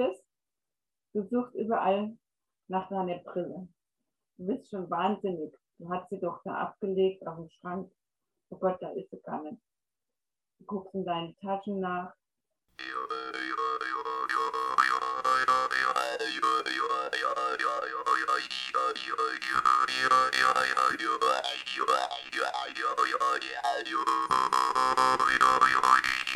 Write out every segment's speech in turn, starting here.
das? Du suchst überall nach deiner Brille. Du bist schon wahnsinnig. Du hast sie doch da abgelegt auf dem Schrank. Oh Gott, da ist sie gar nicht. Du guckst in deine Taschen nach.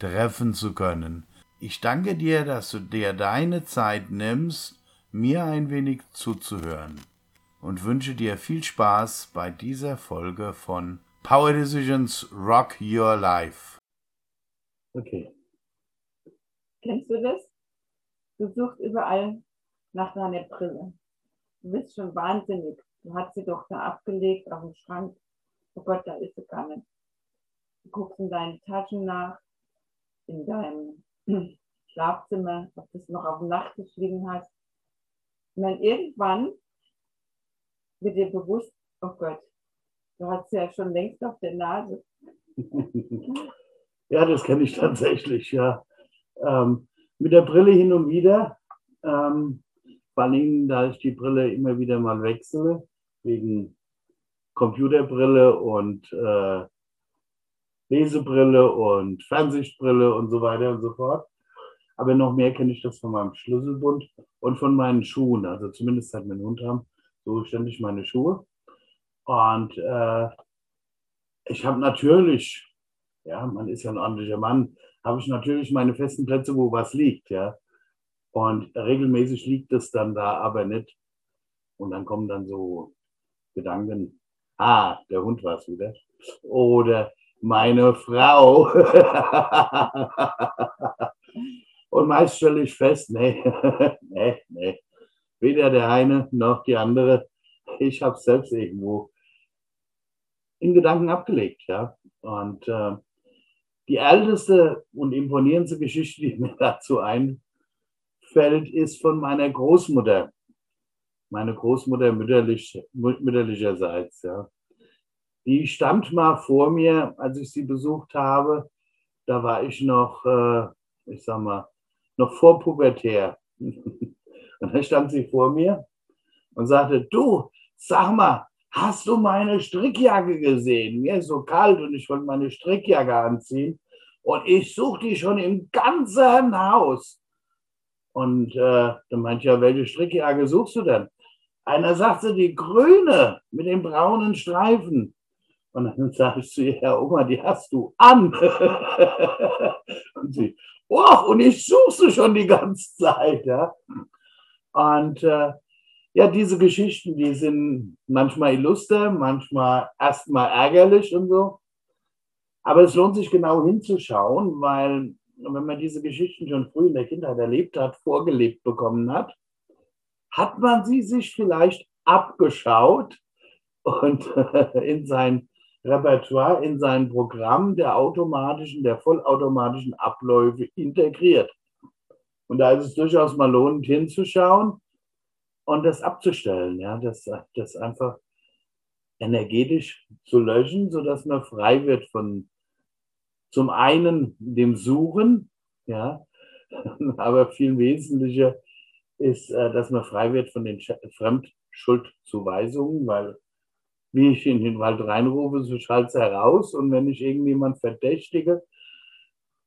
treffen zu können. Ich danke dir, dass du dir deine Zeit nimmst, mir ein wenig zuzuhören und wünsche dir viel Spaß bei dieser Folge von Power Decisions Rock Your Life. Okay. Kennst du das? Du suchst überall nach deiner Brille. Du bist schon wahnsinnig. Du hast sie doch da abgelegt auf dem Schrank. Oh Gott, da ist sie gar nicht. Du guckst in deinen Taschen nach, in deinem Schlafzimmer, ob du es noch auf dem Nachttisch liegen hast. Und dann irgendwann wird dir bewusst, oh Gott, du hast ja schon längst auf der Nase. ja, das kenne ich tatsächlich, ja. Ähm, mit der Brille hin und wieder, ähm, vor allem, da ich die Brille immer wieder mal wechsle, wegen Computerbrille und äh, Lesebrille und Fernsichtbrille und so weiter und so fort. Aber noch mehr kenne ich das von meinem Schlüsselbund und von meinen Schuhen. Also zumindest seit wir Hund haben, so ständig meine Schuhe. Und äh, ich habe natürlich, ja, man ist ja ein ordentlicher Mann, habe ich natürlich meine festen Plätze, wo was liegt, ja. Und regelmäßig liegt es dann da aber nicht. Und dann kommen dann so Gedanken, ah, der Hund war es wieder. Oder meine Frau. Und meist stelle ich fest, nee, nee, nee. Weder der eine noch die andere. Ich habe es selbst irgendwo in Gedanken abgelegt, ja. Und äh, die älteste und imponierendste Geschichte, die mir dazu einfällt, ist von meiner Großmutter. Meine Großmutter mütterlich, mütterlicherseits, ja. Die stand mal vor mir, als ich sie besucht habe. Da war ich noch, äh, ich sag mal, noch vor pubertär. Und dann stand sie vor mir und sagte, du, sag mal, hast du meine Strickjacke gesehen? Mir ist so kalt und ich wollte meine Strickjacke anziehen. Und ich suche die schon im ganzen Haus. Und äh, dann meinte ich, ja, welche Strickjacke suchst du denn? Einer sagte, die grüne mit den braunen Streifen. Und dann sage ich zu ihr, Herr Oma, die hast du an. und sie, oh, und ich suche sie schon die ganze Zeit. Ja? Und äh, ja, diese Geschichten, die sind manchmal illuster, manchmal erstmal ärgerlich und so. Aber es lohnt sich genau hinzuschauen, weil wenn man diese Geschichten schon früh in der Kindheit erlebt hat, vorgelebt bekommen hat, hat man sie sich vielleicht abgeschaut und in sein Repertoire in sein Programm der automatischen, der vollautomatischen Abläufe integriert. Und da ist es durchaus mal lohnend hinzuschauen und das abzustellen, ja, das, das einfach energetisch zu löschen, sodass man frei wird von zum einen dem Suchen, ja, aber viel wesentlicher ist, äh, dass man frei wird von den Fremdschuldzuweisungen, weil wie ich in den Wald reinrufe, so schallt es heraus. Und wenn ich irgendjemand verdächtige,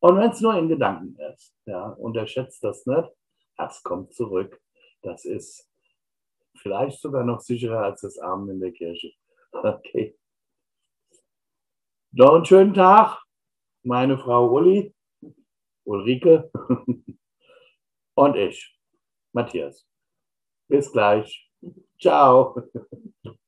und wenn es nur in Gedanken ist, ja, unterschätzt das nicht, das kommt zurück. Das ist vielleicht sogar noch sicherer als das Abend in der Kirche. Okay. Noch einen schönen Tag, meine Frau Uli, Ulrike und ich, Matthias. Bis gleich. Ciao.